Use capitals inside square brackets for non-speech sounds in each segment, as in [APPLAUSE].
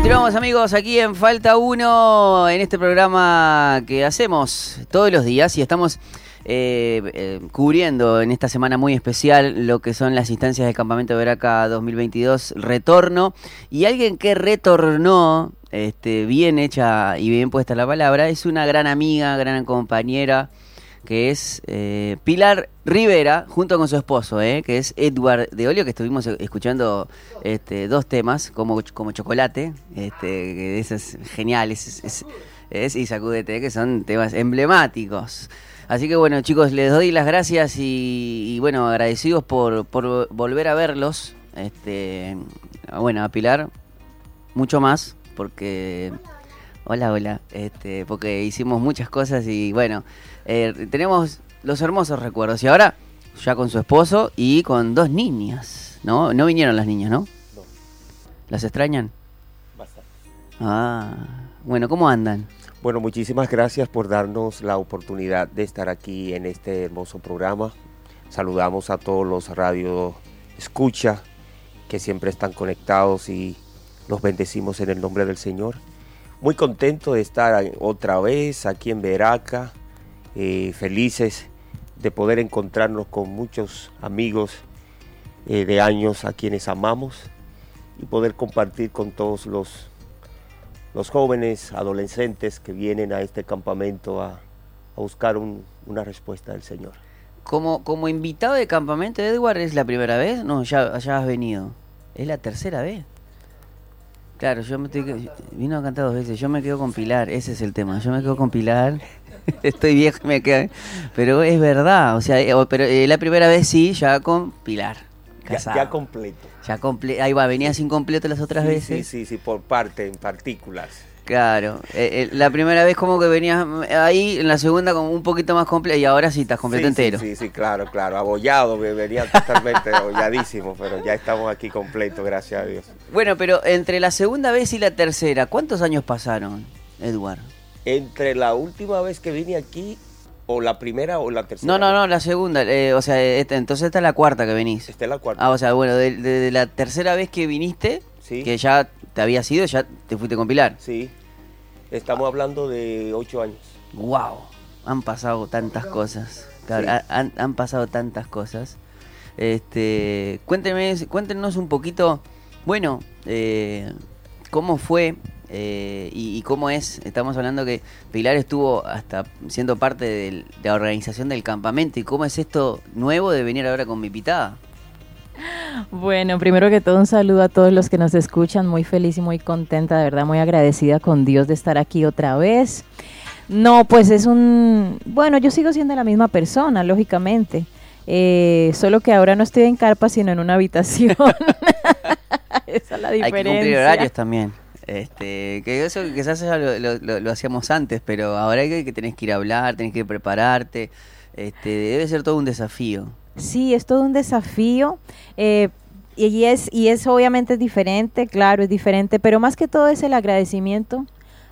Continuamos amigos aquí en Falta 1 en este programa que hacemos todos los días y estamos eh, eh, cubriendo en esta semana muy especial lo que son las instancias del Campamento de Veraca 2022 Retorno. Y alguien que retornó este, bien hecha y bien puesta la palabra es una gran amiga, gran compañera que es eh, Pilar Rivera, junto con su esposo, eh, que es Edward de Olio, que estuvimos escuchando este, dos temas, como, como Chocolate, este, que es genial, es, es, y Sacudete, que son temas emblemáticos. Así que bueno, chicos, les doy las gracias y, bueno, agradecidos por, por, volver a verlos. Este, bueno, a Pilar, mucho más, porque... Hola, hola. Este, porque hicimos muchas cosas y bueno, eh, tenemos los hermosos recuerdos. Y ahora, ya con su esposo y con dos niñas, ¿no? No vinieron las niñas, ¿no? No. ¿Las extrañan? Bastante. Ah, bueno, ¿cómo andan? Bueno, muchísimas gracias por darnos la oportunidad de estar aquí en este hermoso programa. Saludamos a todos los radio escucha que siempre están conectados y los bendecimos en el nombre del Señor. Muy contento de estar otra vez aquí en Veraca, eh, felices de poder encontrarnos con muchos amigos eh, de años a quienes amamos y poder compartir con todos los, los jóvenes, adolescentes que vienen a este campamento a, buscar una respuesta del Señor. Como, como invitado de campamento, Edward, ¿es la primera vez? No, ya, ya has venido. ¿Es la tercera vez? Claro, yo me estoy, vino a cantar dos veces, yo me quedo con Pilar, ese es el tema, yo me quedo con Pilar [LAUGHS] estoy viejo me quedo. Pero es verdad, o sea, eh, pero eh, la primera vez sí, ya con Pilar. Ya, completo. Ya comple ahí va, venías incompleto las otras veces. Sí, sí, sí, por parte, en partículas. Claro, eh, la primera vez como que venías ahí, en la segunda como un poquito más completo y ahora sí estás completo entero. Sí, sí, claro, claro, abollado, venía totalmente abolladísimo, pero ya estamos aquí completo, gracias a Dios. Bueno, pero entre la segunda vez y la tercera, ¿cuántos años pasaron, Eduardo? entre la última vez que vine aquí o la primera o la tercera. No, no, no, la segunda. Eh, o sea, este, entonces esta es la cuarta que venís. Esta es la cuarta. Ah, o sea, bueno, de, la tercera vez que viniste, que ya te había sido, ya te fuiste con Pilar. Sí. Estamos hablando de ocho años. Wow, han pasado tantas cosas. han, pasado tantas cosas. Este, cuéntenme, cuéntenos un poquito, bueno, eh, cómo fue eh, y, cómo es, estamos hablando que Pilar estuvo hasta siendo parte de la organización del campamento y cómo es esto nuevo de venir ahora con mi pitada. Bueno, primero que todo un saludo a todos los que nos escuchan, muy feliz y muy contenta, de verdad muy agradecida con Dios de estar aquí otra vez. No, pues es un, bueno, yo sigo siendo la misma persona, lógicamente, eh, solo que ahora no estoy en carpa, sino en una habitación. [LAUGHS] Esa es la diferencia. Hay que cumplir horarios también. Este, que eso quizás lo, lo, hacíamos antes, pero ahora hay que tenés que ir a hablar, tenés que prepararte. Este, debe ser todo un desafío. Sí, es todo un desafío. Eh, y es, y es obviamente diferente, claro, es diferente, pero más que todo es el agradecimiento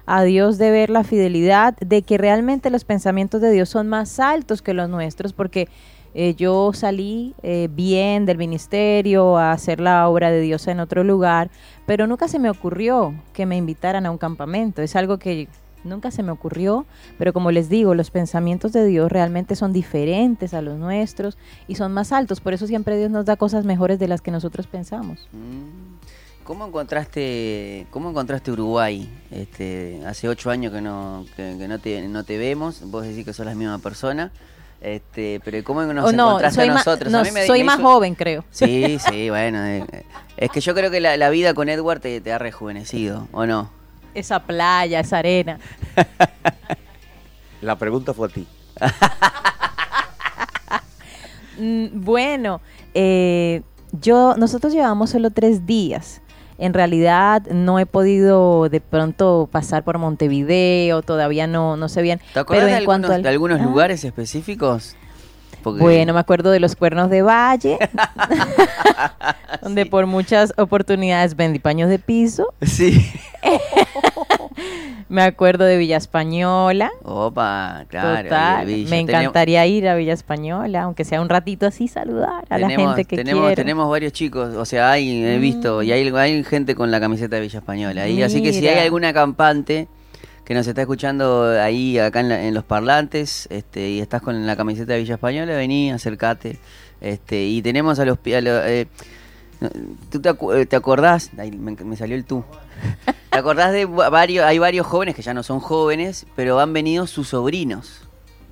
a Dios de ver la fidelidad, de que realmente los pensamientos de Dios son más altos que los nuestros, porque eh, yo salí eh, bien del ministerio a hacer la obra de Dios en otro lugar, pero nunca se me ocurrió que me invitaran a un campamento. Es algo que nunca se me ocurrió, pero como les digo, los pensamientos de Dios realmente son diferentes a los nuestros y son más altos. Por eso siempre Dios nos da cosas mejores de las que nosotros pensamos. Mm. ¿Cómo encontraste, cómo encontraste Uruguay? Este, hace ocho años que no, no, te, no te vemos, vos decís que sos la misma persona. Este, pero ¿cómo nos oh, encontraste a nosotros? No, soy más joven, creo. Sí, sí, [LAUGHS] bueno. Eh, es que yo creo que la, vida con Edward te, ha rejuvenecido, ¿o no? Esa playa, esa arena. la pregunta fue a ti. Mm, bueno, eh, yo, nosotros llevamos solo tres días. En realidad no he podido de pronto pasar por Montevideo, todavía no, no sé bien. ¿Te acuerdas de, algunos, de algunos lugares específicos? Bueno, me acuerdo de los cuernos de Valle, [LAUGHS] [LAUGHS] donde por muchas oportunidades vendí paños de piso. Sí. [LAUGHS] Me acuerdo de Villa Española. Opa, claro. Total. y Villa. Me encantaría ir a Villa Española, aunque sea un ratito así, saludar a la gente que tenemos, quiero. tenemos varios chicos, o sea, hay, he visto, y hay, hay gente con la camiseta de Villa Española. ahí, así que si hay Mira. alguna campante que nos está escuchando ahí, acá en, la- en los parlantes, este, y estás con la camiseta de Villa Española, vení, acércate. Este, y tenemos a los... a lo- eh, ¿Tú te, acu- te acordás? Ay, me, me salió el tú. [LAUGHS] ¿Te acordás de va- varios, hay varios jóvenes que ya no son jóvenes, pero han venido sus sobrinos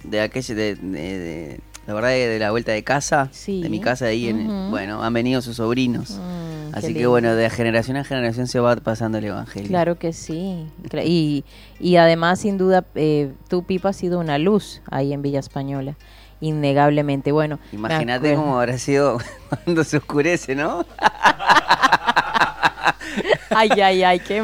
de aquella, de, de- de- la verdad de, de la vuelta de casa, Sí. de mi casa ahí, en, bueno, han venido sus sobrinos. Mm, Así que bueno, de generación a generación se va pasando el evangelio. Claro que sí. Y, y además, sin duda, eh, tu Pipa ha sido una luz ahí en Villa Española. Innegablemente. Bueno, Imagínate cómo habrá sido [LAUGHS] cuando se oscurece, ¿no? [LAUGHS] Ay, ay, ay, qué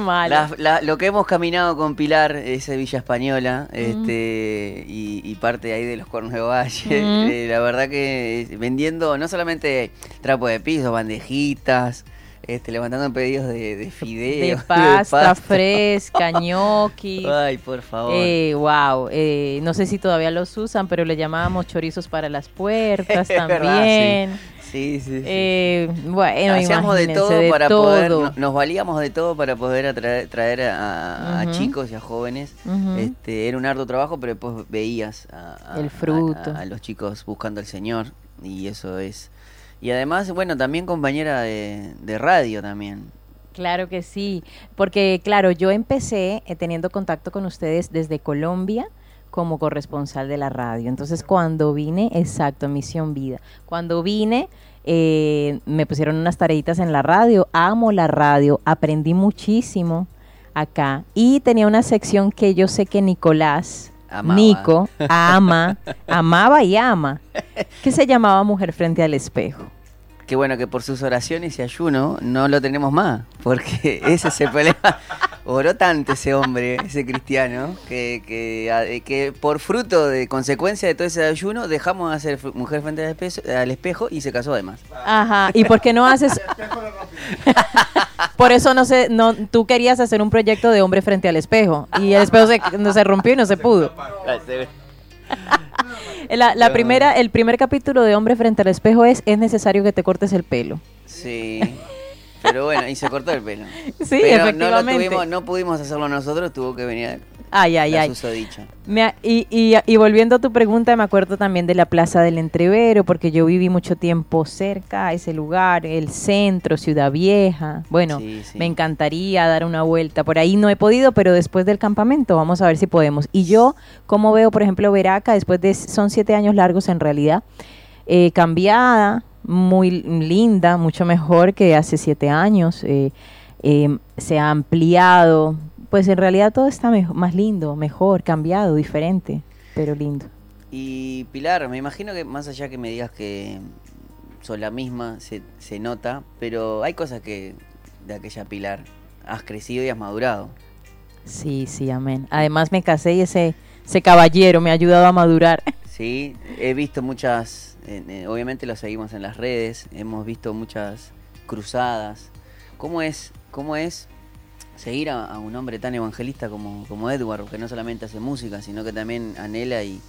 la- lo que hemos caminado con Pilar, esa Villa Española, este, y, y parte ahí de los cuernos de Valle, Mm. eh, la verdad que vendiendo no solamente trapo de piso, bandejitas, este, levantando pedidos de, de de [LAUGHS] fideos, pasta, fresca, [LAUGHS] ñoqui. Ay, por favor. Eh, wow, eh, no sé si todavía los usan, pero le llamábamos chorizos para las puertas [LAUGHS] verdad, también. Sí, sí, sí. Eh, bueno, Hacíamos de todo de para todo. poder, no- nos valíamos de todo para poder atraer, traer a, chicos y a jóvenes. Este, era un arduo trabajo, pero después veías a, a- El fruto. a- a los chicos buscando al Señor y eso es. Y además, bueno, también compañera de, de radio también. Claro que sí, porque claro, yo empecé eh, teniendo contacto con ustedes desde Colombia como corresponsal de la radio. Entonces, cuando vine, exacto, Misión Vida, cuando vine, eh, me pusieron unas tareitas en la radio, amo la radio, aprendí muchísimo acá y tenía una sección que yo sé que Nicolás, Amaba. Nico, ama, amaba y ama, que se llamaba Mujer frente al espejo. Qué bueno que por sus oraciones y ayuno no lo tenemos más, porque [LAUGHS] ese es el problema. Oró tanto ese hombre, ese cristiano, que, que, eh, que por fruto de consecuencia de todo ese ayuno dejamos de hacer mujer frente al espejo, al espejo y se casó además. Ajá, ¿y por qué no haces? [LAUGHS] [LAUGHS] por eso no sé, no, tú querías hacer un proyecto de hombre frente al espejo y el espejo se, no se rompió y no se pudo. [LAUGHS] La, primera, el primer capítulo de hombre frente al espejo es es necesario que te cortes el pelo. Sí. Pero bueno, y se cortó el pelo. [LAUGHS] Sí, Pero no, lo tuvimos, no pudimos hacerlo nosotros, tuvo que venir Ay, ay, la ay. susodicha. Me y, y, y volviendo a tu pregunta, me acuerdo también de la Plaza del Entrevero, porque yo viví mucho tiempo cerca a ese lugar, el centro, Ciudad Vieja. Bueno, Sí, sí. me encantaría dar una vuelta. Por ahí no he podido, pero después del campamento vamos a ver si podemos. Y yo, como veo, por ejemplo, Veraca, después de, son siete años largos en realidad, eh, cambiada, muy linda, mucho mejor que hace siete años. eh, eh, se ha ampliado. Pues en realidad todo está más lindo, mejor, cambiado, diferente, pero lindo. Y Pilar, me imagino que más allá que me digas que son la misma, se, se nota, pero hay cosas que de aquella Pilar has crecido y has madurado. Sí, sí, amén. Además me casé y ese, ese caballero me ha ayudado a madurar. [LAUGHS] Sí, he visto muchas, eh, eh, obviamente lo seguimos en las redes, hemos visto muchas cruzadas. ¿Cómo es, cómo es seguir a, a un hombre tan evangelista como, como Edward, que no solamente hace música, sino que también anhela y,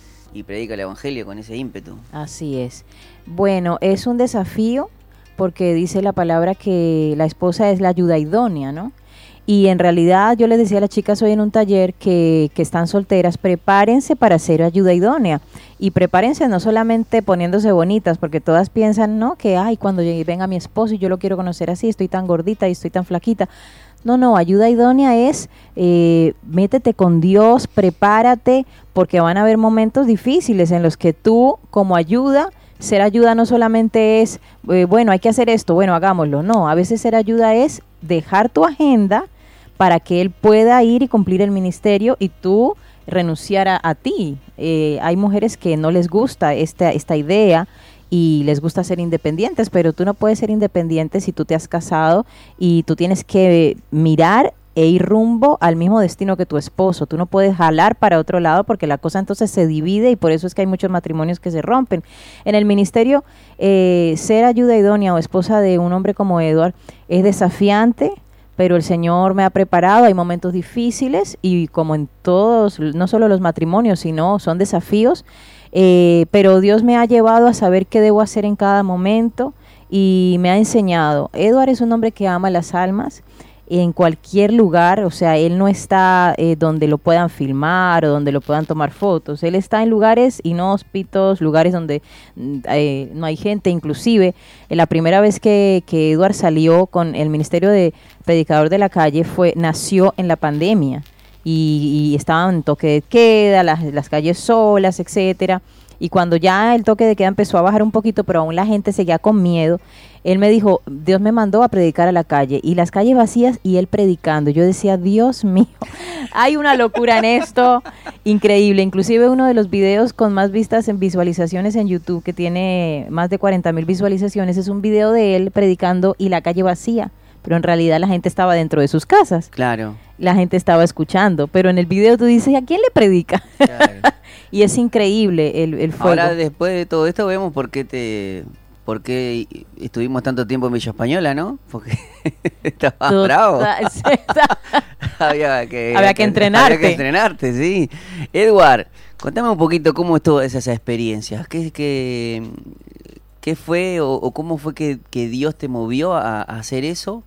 predica el evangelio con ese ímpetu? Así es. Bueno, es un desafío porque dice la palabra que la esposa es la ayuda idónea, ¿no? Y en realidad yo les decía a las chicas hoy en un taller que, que están solteras, prepárense para ser ayuda idónea. Y prepárense no solamente poniéndose bonitas, porque todas piensan, ¿no? Que, ay, cuando llegue- venga mi esposo y yo lo quiero conocer así, estoy tan gordita y estoy tan flaquita. No, no, ayuda idónea es eh, métete con Dios, prepárate, porque van a haber momentos difíciles en los que tú, como ayuda, ser ayuda no solamente es, eh, bueno, hay que hacer esto, bueno, hagámoslo. No, a veces ser ayuda es dejar tu agenda para que él pueda ir y cumplir el ministerio y tú renunciar a, a ti. Eh, hay mujeres que no les gusta esta, esta idea y les gusta ser independientes, pero tú no puedes ser independiente si tú te has casado y tú tienes que mirar e ir rumbo al mismo destino que tu esposo. Tú no puedes jalar para otro lado porque la cosa entonces se divide y por eso es que hay muchos matrimonios que se rompen. En el ministerio, eh, ser ayuda idónea o esposa de un hombre como Edward es desafiante, pero el Señor me ha preparado, hay momentos difíciles y como en todos, no solo los matrimonios, sino son desafíos, eh, pero Dios me ha llevado a saber qué debo hacer en cada momento y me ha enseñado. Edward es un hombre que ama las almas en cualquier lugar, o sea, él no está eh, donde lo puedan filmar o donde lo puedan tomar fotos, él está en lugares inhóspitos, lugares donde mm, eh, no hay gente, inclusive eh, la primera vez que, que Edward salió con el Ministerio de Predicador de la Calle fue, nació en la pandemia y, y estaban en toque de queda, las, las calles solas, etcétera, y cuando ya el toque de queda empezó a bajar un poquito, pero aún la gente seguía con miedo, él me dijo, Dios me mandó a predicar a la calle y las calles vacías y él predicando. Yo decía, Dios mío, [LAUGHS] hay una locura en esto, increíble. Inclusive uno de los videos con más vistas en visualizaciones en YouTube, que tiene más de 40 mil visualizaciones, es un video de él predicando y la calle vacía. Pero en realidad la gente estaba dentro de sus casas. Claro. La gente estaba escuchando. Pero en el video tú dices, ¿a quién le predica? Claro. [LAUGHS] y es increíble el, el fuego. Ahora, después de todo esto, vemos por qué te. por qué estuvimos tanto tiempo en Villa Española, ¿no? Porque [LAUGHS] estabas Total- bravo. [LAUGHS] había que, Había que entrenarte. Había que entrenarte, sí. Edward, contame un poquito cómo estuvo esa, experiencia. ¿Qué, qué, qué fue o, o cómo fue que, que Dios te movió a, a hacer eso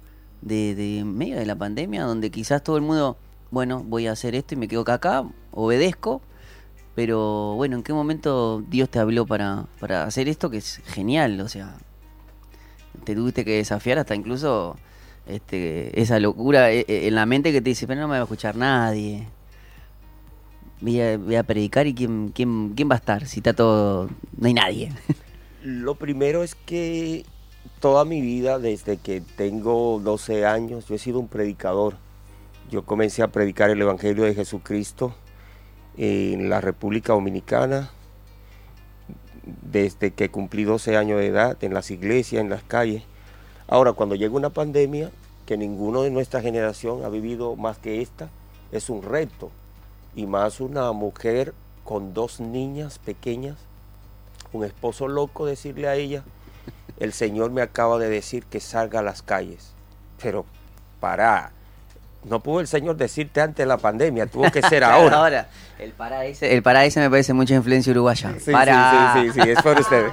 de, de medio de la pandemia, donde quizás todo el mundo, bueno, voy a hacer esto y me quedo acá, obedezco. Pero bueno, ¿en qué momento Dios te habló para, para hacer esto que es genial? O sea, te tuviste que desafiar hasta incluso este, esa locura eh, eh, en la mente que te dice, pero no me va a escuchar nadie. Voy a, voy a predicar y quién, quién, quién va a estar si está todo... No hay nadie. Lo primero es que toda mi vida, desde que tengo 12 años, yo he sido un predicador. Yo comencé a predicar el Evangelio de Jesucristo en la República Dominicana desde que cumplí 12 años de edad, en las iglesias, en las calles. Ahora, cuando llega una pandemia, que ninguno de nuestra generación ha vivido más que esta, es un reto. Y más una mujer con dos niñas pequeñas un esposo loco decirle a ella, el Señor me acaba de decir que salga a las calles. Pero para, no pudo el Señor decirte antes de la pandemia, tuvo que ser [LAUGHS] ahora. ahora, el para ese, el para ese me parece mucha influencia uruguaya. Sí, sí, para. sí, sí, sí, es por ustedes.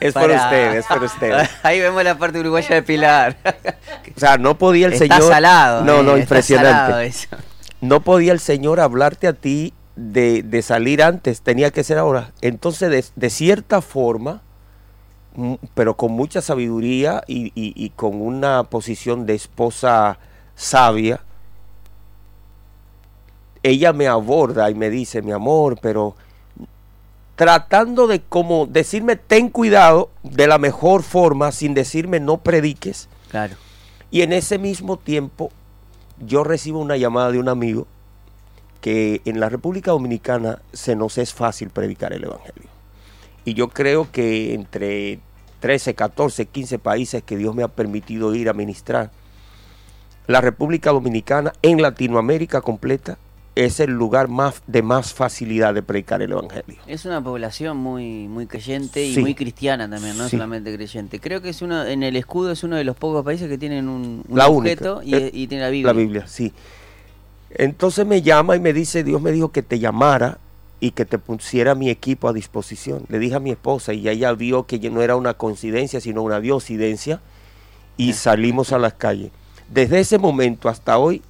Es por Para. ustedes, es por ustedes. [LAUGHS] Ahí vemos la parte uruguaya de Pilar. [LAUGHS] O sea, no podía el está Señor. salado. no, eh, no, está impresionante. salado eso. no podía el Señor hablarte a ti de, de salir antes, tenía que ser ahora. Entonces, de, de cierta forma, pero con mucha sabiduría y, y- y con una posición de esposa sabia, ella me aborda y me dice, mi amor, pero tratando de como decirme, ten cuidado de la mejor forma, sin decirme, no prediques. Claro. Y en ese mismo tiempo yo recibo una llamada de un amigo que en la República Dominicana se nos es fácil predicar el Evangelio. Y yo creo que entre 13, 14, 15 países que Dios me ha permitido ir a ministrar, la República Dominicana en Latinoamérica completa es el lugar más de más facilidad de predicar el Evangelio. Es una población muy muy creyente y muy cristiana también, no Sí. solamente creyente. Creo que es uno en el escudo es uno de los pocos países que tienen un, un La objeto única. y, Eh, y tiene la Biblia. La Biblia, sí. Entonces me llama y me dice, Dios me dijo que te llamara y que te pusiera mi equipo a disposición. Le dije a mi esposa y ella vio que no era una coincidencia, sino una diosidencia y salimos a las calles. Desde ese momento hasta hoy,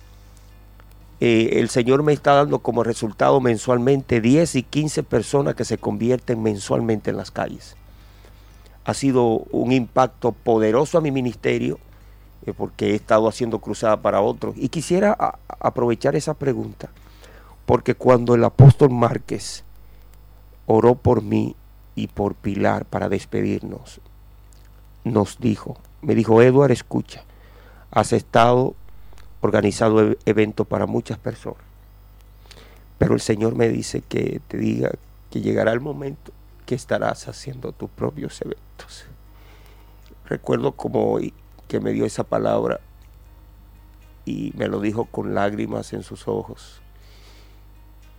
eh, el Señor me está dando como resultado mensualmente 10 y 15 personas que se convierten mensualmente en las calles. Ha sido un impacto poderoso a mi ministerio eh, porque he estado haciendo cruzada para otros. Y quisiera a- aprovechar esa pregunta, porque cuando el apóstol Márquez oró por mí y por Pilar para despedirnos, nos dijo, me dijo, Eduard, escucha, has estado organizado e- eventos para muchas personas, pero el Señor me dice que te diga que llegará el momento que estarás haciendo tus propios eventos. Recuerdo como hoy que me dio esa palabra y me lo dijo con lágrimas en sus ojos.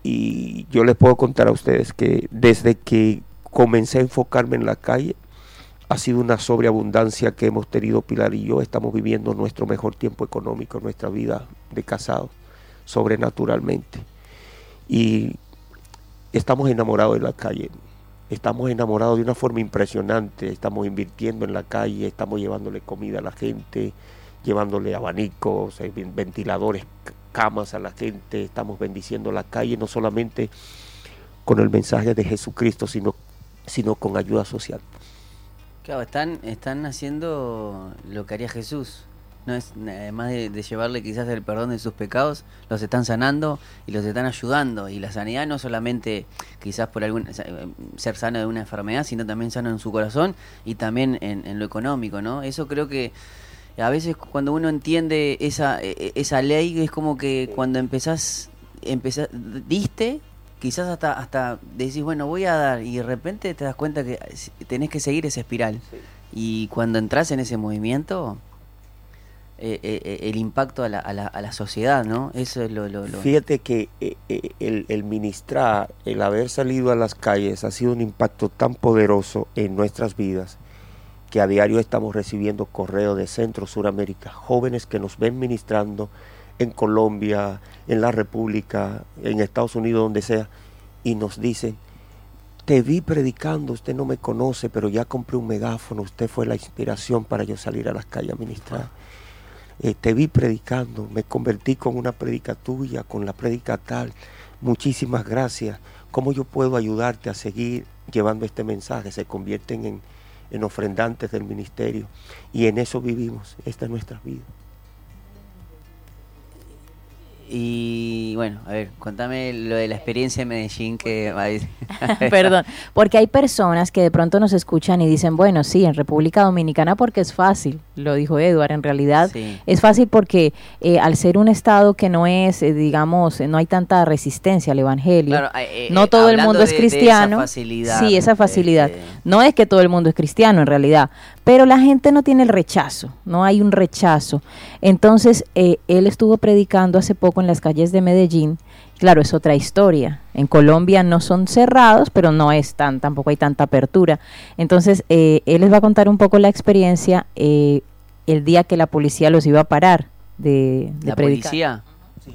Y yo les puedo contar a ustedes que desde que comencé a enfocarme en la calle, ha sido una sobreabundancia que hemos tenido Pilar y yo. Estamos viviendo nuestro mejor tiempo económico, nuestra vida de casado, sobrenaturalmente. Y estamos enamorados de la calle. Estamos enamorados de una forma impresionante. Estamos invirtiendo en la calle, estamos llevándole comida a la gente, llevándole abanicos, eh, ventiladores, camas a la gente. Estamos bendiciendo la calle, no solamente con el mensaje de Jesucristo, sino, sino con ayuda social. Claro, están, están haciendo lo que haría Jesús. No es además de, llevarle quizás el perdón de sus pecados, los están sanando y los están ayudando. Y la sanidad no solamente quizás por algún ser sano de una enfermedad, sino también sano en su corazón y también en, lo económico, ¿no? Eso creo que a veces cuando uno entiende esa, e, e, esa ley es como que cuando empezás, empezás diste quizás hasta, hasta decís, bueno, voy a dar, y de repente te das cuenta que tenés que seguir esa espiral. Y cuando entras en ese movimiento, eh, eh, eh, el impacto a la, a, la, a la, sociedad, ¿no? Eso es lo... lo, Fíjate que el, el, ministrar, el haber salido a las calles ha sido un impacto tan poderoso en nuestras vidas que a diario estamos recibiendo correos de Centro Suramérica, jóvenes que nos ven ministrando, en Colombia, en la República, en Estados Unidos, donde sea, y nos dicen, te vi predicando, usted no me conoce, pero ya compré un megáfono, usted fue la inspiración para yo salir a las calles a ministrar. Eh, te vi predicando, me convertí con una predica tuya, con la predica tal. Muchísimas gracias. ¿Cómo yo puedo ayudarte a seguir llevando este mensaje? Se convierten en, en ofrendantes del ministerio y en eso vivimos. Esta es nuestra vida. Y bueno, a ver, contame lo de la experiencia en Medellín que... [LAUGHS] Perdón, porque hay personas que de pronto nos escuchan y dicen, bueno, sí, en República Dominicana porque es fácil, lo dijo Eduard, en realidad es fácil porque eh, al ser un estado que no es, eh, digamos, no hay tanta resistencia al Evangelio, eh, no todo el mundo es cristiano. esa facilidad, sí, esa facilidad. No es que todo el mundo es cristiano en realidad, pero la gente no tiene el rechazo, no hay un rechazo. Entonces, él estuvo predicando hace poco en las calles de Medellín, claro, es otra historia. En Colombia no son cerrados, pero no es tan, tampoco hay tanta apertura. Entonces, eh, él les va a contar un poco la experiencia eh, el día que la policía los iba a parar de, ¿La policía?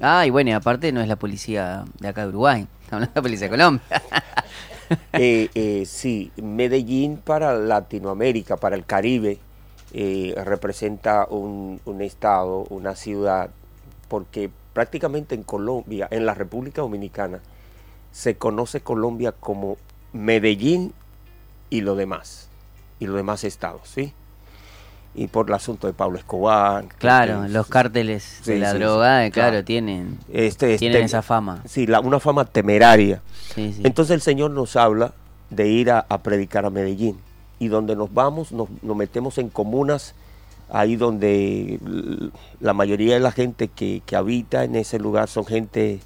Ah, y bueno, y aparte no es la policía de acá de Uruguay, [LAUGHS] estamos la policía de Colombia. [LAUGHS] eh, sí, Medellín para Latinoamérica, para el Caribe, representa un, un estado, una ciudad, porque prácticamente en Colombia, en la República Dominicana, se conoce Colombia como Medellín y lo demás, y los demás estados, ¿sí? Y por el asunto de Pablo Escobar. Claro, los cárteles de la droga, claro, tienen, este, tienen esa fama. Sí, la, una fama temeraria. Entonces el Señor nos habla de ir a, predicar a Medellín. Y donde nos vamos, nos, nos metemos en comunas ahí donde la mayoría de la gente que, habita en ese lugar son gente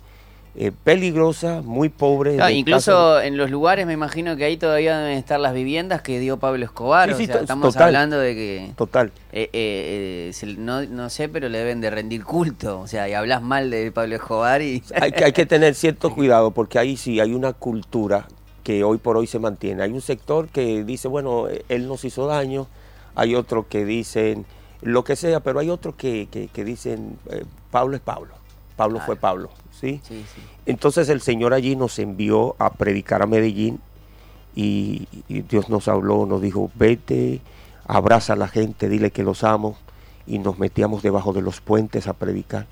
eh, peligrosa, muy pobre. incluso en los lugares me imagino que ahí todavía deben estar las viviendas que dio Pablo Escobar. estamos hablando de que... Total. Eh, eh, no, no, sé, pero le deben de rendir culto. O sea, y hablas mal de Pablo Escobar y... [LAUGHS] Hay que, hay que tener cierto cuidado porque ahí sí hay una cultura que hoy por hoy se mantiene. Hay un sector que dice, bueno, él nos hizo daño, hay otros que dicen lo que sea, pero hay otros que, dicen, eh, Pablo es Pablo, Pablo fue Pablo, ¿sí? Entonces el Señor allí nos envió a predicar a Medellín y, Dios nos habló, nos dijo, vete, abraza a la gente, dile que los amo y nos metíamos debajo de los puentes a predicar.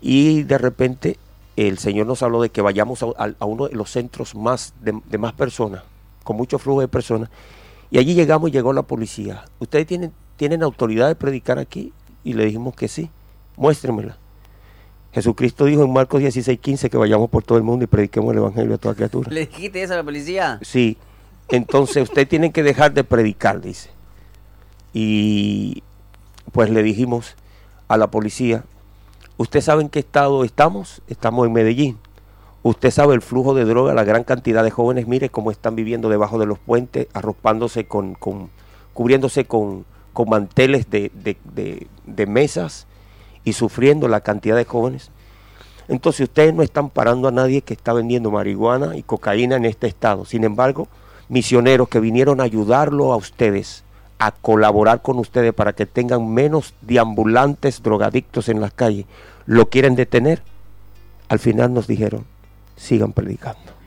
Y de repente el Señor nos habló de que vayamos a, uno de los centros más de, de más personas, con mucho flujo de personas, y allí llegamos y llegó la policía. Ustedes tienen, tienen autoridad de predicar aquí. Y le dijimos que sí, muéstremela. Jesucristo dijo en Marcos 16, 15 que vayamos por todo el mundo y prediquemos el Evangelio a toda criatura. ¿Le dijiste eso a la policía? Sí. Entonces ustedes tienen que dejar de predicar, dice. Y pues le dijimos a la policía, ¿usted sabe en qué estado estamos? Estamos en Medellín. Usted sabe el flujo de droga, la gran cantidad de jóvenes, mire cómo están viviendo debajo de los puentes, arropándose con, con cubriéndose con, con manteles de, de, mesas y sufriendo la cantidad de jóvenes. Entonces ustedes no están parando a nadie que está vendiendo marihuana y cocaína en este estado. Sin embargo, misioneros que vinieron a ayudarlo a ustedes a colaborar con ustedes para que tengan menos deambulantes drogadictos en las calles, lo quieren detener, al final nos dijeron, sigan predicando.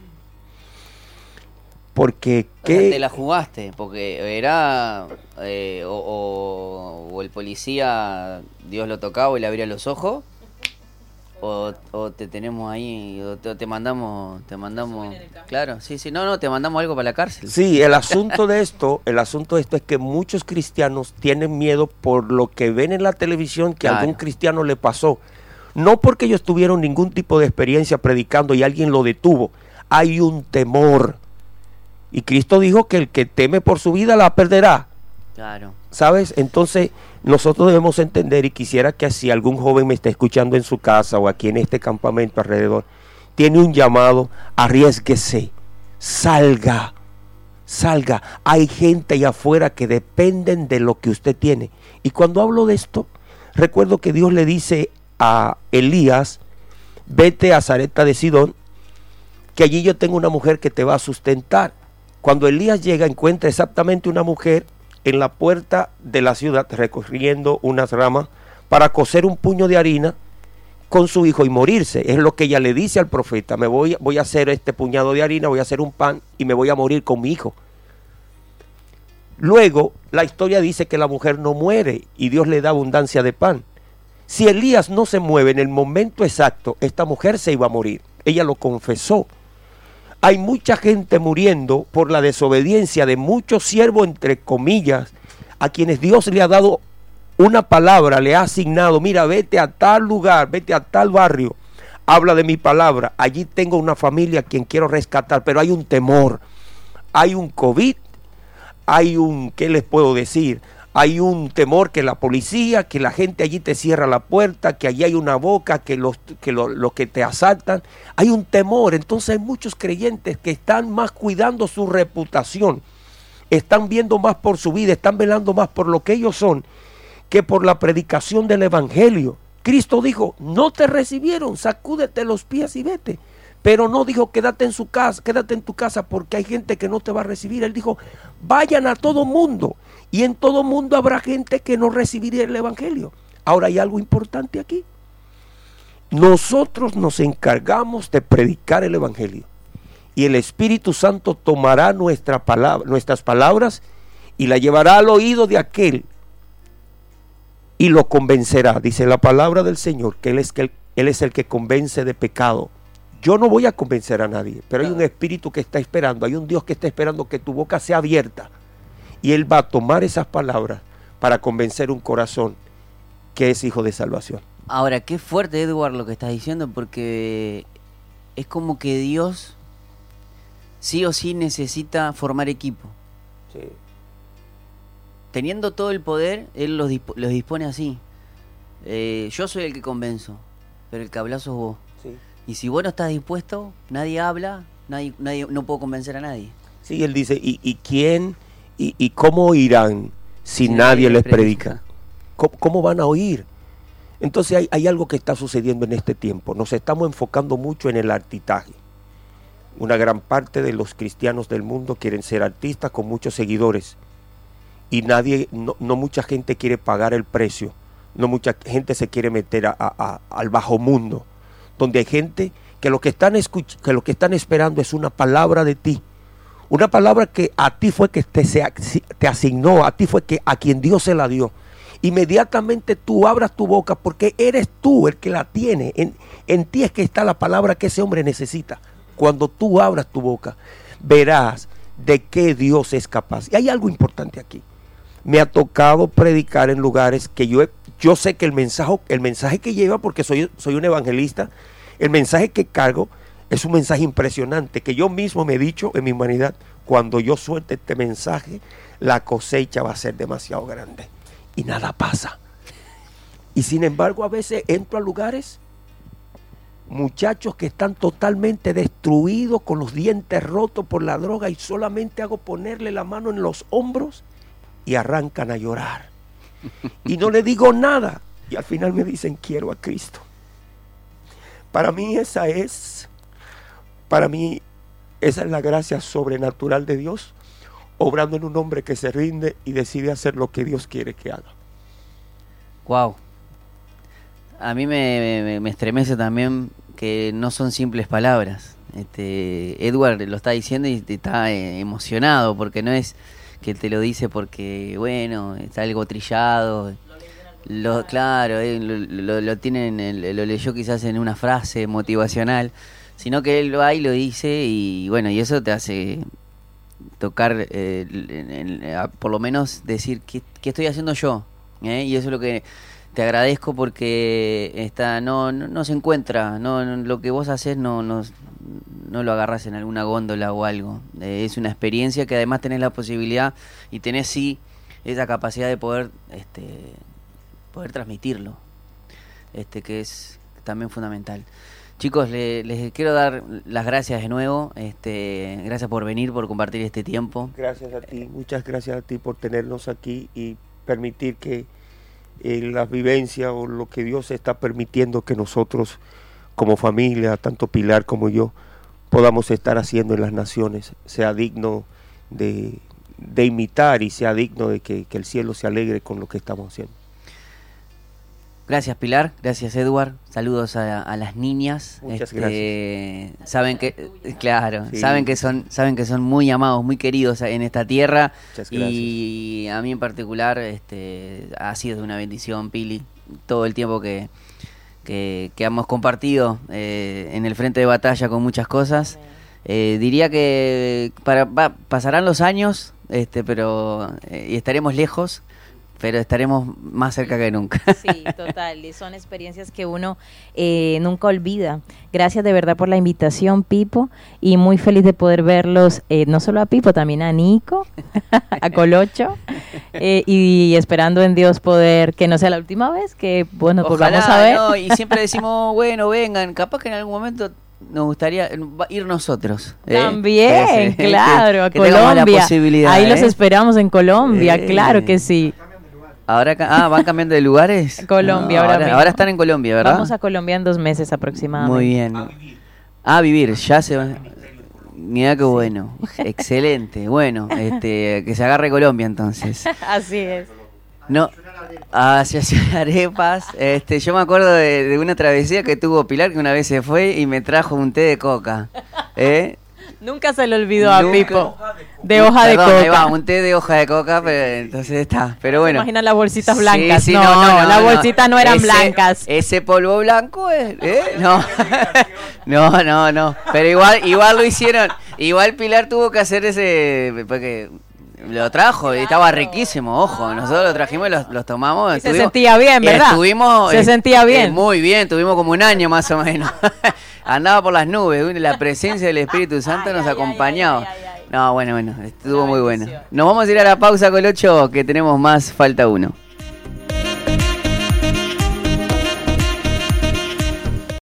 Porque ¿qué? Te la jugaste, porque era eh, o, o, el policía, Dios lo tocaba y le abría los ojos, o, te tenemos ahí, o te, mandamos, te mandamos, claro, sí, sí, no, no, te mandamos algo para la cárcel. Sí, el asunto de esto, el asunto de esto es que muchos cristianos tienen miedo por lo que ven en la televisión que a algún cristiano le pasó. No porque ellos tuvieron ningún tipo de experiencia predicando y alguien lo detuvo. Hay un temor. Y Cristo dijo que el que teme por su vida la perderá. Claro. ¿Sabes? Entonces, nosotros debemos entender y quisiera que si algún joven me está escuchando en su casa o aquí en este campamento alrededor, tiene un llamado, arriesguese, salga, salga. Hay gente allá afuera que dependen de lo que usted tiene. Y cuando hablo de esto, recuerdo que Dios le dice a Elías, vete a Zareta de Sidón, que allí yo tengo una mujer que te va a sustentar. Cuando Elías llega, encuentra exactamente una mujer en la puerta de la ciudad recogiendo unas ramas para coser un puño de harina con su hijo y morirse. Es lo que ella le dice al profeta, me voy, voy a hacer este puñado de harina, voy a hacer un pan y me voy a morir con mi hijo. Luego la historia dice que la mujer no muere y Dios le da abundancia de pan. Si Elías no se mueve en el momento exacto, esta mujer se iba a morir. Ella lo confesó. Hay mucha gente muriendo por la desobediencia de muchos siervos, entre comillas, a quienes Dios le ha dado una palabra, le ha asignado, mira, vete a tal lugar, vete a tal barrio, habla de mi palabra, allí tengo una familia a quien quiero rescatar, pero hay un temor, hay un COVID, hay un, ¿qué les puedo decir? Hay un temor que la policía, que la gente allí te cierra la puerta, que allí hay una boca, que los que, te asaltan. Hay un temor. Entonces hay muchos creyentes que están más cuidando su reputación, están viendo más por su vida, están velando más por lo que ellos son que por la predicación del Evangelio. Cristo dijo, no te recibieron, sacúdete los pies y vete. Pero no dijo, quédate en su casa, quédate en tu casa porque hay gente que no te va a recibir. Él dijo, vayan a todo mundo y en todo mundo habrá gente que no recibirá el Evangelio. Ahora hay algo importante aquí. Nosotros nos encargamos de predicar el Evangelio. Y el Espíritu Santo tomará nuestra palabra, nuestras palabras y la llevará al oído de aquel y lo convencerá. Dice la palabra del Señor que Él es, que él es el que convence de pecado. Yo no voy a convencer a nadie, pero hay un espíritu que está esperando, hay un Dios que está esperando que tu boca sea abierta y Él va a tomar esas palabras para convencer un corazón que es hijo de salvación. Ahora, qué fuerte, Edward, lo que estás diciendo, porque es como que Dios sí o sí necesita formar equipo. Sí. Teniendo todo el poder, Él los, dispone así. Eh, yo soy el que convenzo, pero el que habla sos vos. Sí. Y si vos no estás dispuesto, nadie habla, nadie, nadie, no puedo convencer a nadie. Sí, él dice, ¿y, y quién ¿Y, cómo irán si, nadie les predica? ¿Cómo, van a oír? Entonces hay, hay, algo que está sucediendo en este tiempo. Nos estamos enfocando mucho en el artitaje. Una gran parte de los cristianos del mundo quieren ser artistas con muchos seguidores. Y nadie, no, mucha gente quiere pagar el precio. No mucha gente se quiere meter al bajo mundo. Donde hay gente que lo que, están que lo que están esperando es una palabra de ti una palabra que a ti fue que te, te asignó, a ti fue que a quien Dios se la dio. Inmediatamente tú abras tu boca porque eres tú el que la tiene. En, en ti es que está la palabra que ese hombre necesita. Cuando tú abras tu boca, verás de qué Dios es capaz. Y hay algo importante aquí. Me ha tocado predicar en lugares que yo, yo sé que el mensaje, el mensaje que lleva, porque soy, soy un evangelista, el mensaje que cargo es un mensaje impresionante que yo mismo me he dicho en mi humanidad, cuando yo suelte este mensaje, la cosecha va a ser demasiado grande. Y nada pasa. Y sin embargo a veces entro a lugares, muchachos que están totalmente destruidos, con los dientes rotos por la droga, y solamente hago ponerle la mano en los hombros y arrancan a llorar. Y no le digo nada. Y al final me dicen, quiero a Cristo. Para mí esa es para mí, esa es la gracia sobrenatural de Dios. obrando en un hombre que se rinde y decide hacer lo que Dios quiere que haga. Wow. A mí me, me- me estremece también que no son simples palabras. Este, Edward lo está diciendo y está eh, emocionado porque no es que te lo dice porque, bueno, está algo trillado. Lo, claro, lo, lo- lo tiene en el- lo leyó quizás en una frase motivacional, sino que él va y lo dice y bueno, y eso te hace tocar, eh, por lo menos decir, ¿qué, estoy haciendo yo? ¿Eh? Y eso es lo que te agradezco porque está, no, no, no se encuentra, no, no- lo que vos haces no, no, no lo agarras en alguna góndola o algo. Eh, es una experiencia que además tenés la posibilidad y tenés sí esa capacidad de poder, este, poder transmitirlo, este, que es también fundamental. Chicos, le- les quiero dar las gracias de nuevo. Este, gracias por venir, por compartir este tiempo. Gracias a ti, muchas gracias a ti por tenernos aquí y permitir que eh, la vivencia o lo que Dios está permitiendo que nosotros como familia, tanto Pilar como yo, podamos estar haciendo en las naciones, sea digno de, imitar y sea digno de que el cielo se alegre con lo que estamos haciendo. Gracias Pilar, gracias Edward, saludos a, a las niñas. Muchas Este, Saben que, claro, Sí. saben que son, saben que son muy amados, muy queridos en esta tierra Muchas gracias. y a mí en particular, este, ha sido una bendición Pili todo el tiempo que que, que hemos compartido eh, en el frente de batalla con muchas cosas. Eh, diría que para, va- pasarán los años, este, pero eh, y estaremos lejos, pero estaremos más cerca que nunca. [LAUGHS] Sí, total. y Son experiencias que uno eh, nunca olvida. Gracias de verdad por la invitación, Pipo. Y muy feliz de poder verlos, eh, no solo a Pipo, también a Nico, [LAUGHS] a Colocho. eh, y esperando en Dios poder, que no sea la última vez, que bueno, pues Ojalá, vamos a ver. ¿no? Y siempre [LAUGHS] decimos, bueno, vengan, capaz que en algún momento nos gustaría eh, ir nosotros. ¿eh? También, Sí, claro, a que la Colombia. posibilidad, Ahí los esperamos en Colombia, Eh. claro que sí. Ahora, ca- ah, van cambiando de lugares. [LAUGHS] Colombia, No, ahora ahora, mismo. ahora están en Colombia, ¿verdad? Vamos a Colombia en dos meses aproximadamente. Muy bien. A vivir, ya se va. Mira qué bueno. [LAUGHS] Excelente. Bueno, este, que se agarre Colombia entonces. [LAUGHS] Así es. No, hacia Ciudad Arepas. Este, yo me acuerdo de, de una travesía que tuvo Pilar que una vez se fue y me trajo un té de coca. ¿Eh? Nunca se le olvidó a Nunca. Pipo. De hoja de Perdón, ahí coca. va, un té de hoja de coca, pero entonces está. Pero bueno. Imagina las bolsitas Sí, blancas. sí, no, no, las bolsitas no eran Ese- blancas. Ese polvo blanco, es, ¿eh? No. [LAUGHS] no, no, no. Pero igual, igual lo hicieron. Igual Pilar tuvo que hacer ese. Porque lo trajo y estaba riquísimo, ojo. Nosotros lo trajimos y los, los tomamos. Y se sentía bien, ¿verdad? Estuvimos. Se eh, sentía bien. eh, muy bien, tuvimos como un año más o menos. [LAUGHS] Andaba por las nubes, la presencia del Espíritu Santo Ay, nos ay, acompañaba. ay. No, bueno, bueno, estuvo Una muy bueno. Nos vamos a ir a la pausa con el 8 que tenemos más, falta uno.